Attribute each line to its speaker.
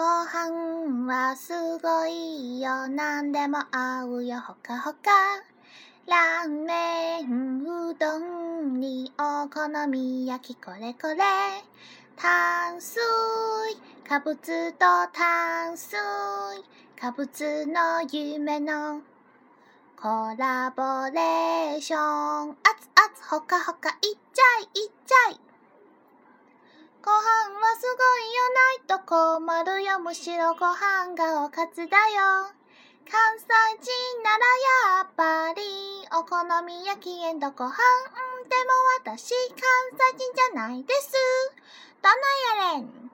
Speaker 1: ご飯はすごいよ。なんでも合うよ。ほかほか。ラーメン、うどんにお好み焼きこれこれ。炭水、化物と炭水。化物の夢のコラボレーション。あつあつほかほかいっちゃいいっちゃい。ご飯はすごいよ困るよ。むしろご飯がおかずだよ。関西人ならやっぱりお好み焼きえんどご飯でも私関西人じゃないです。どないやれん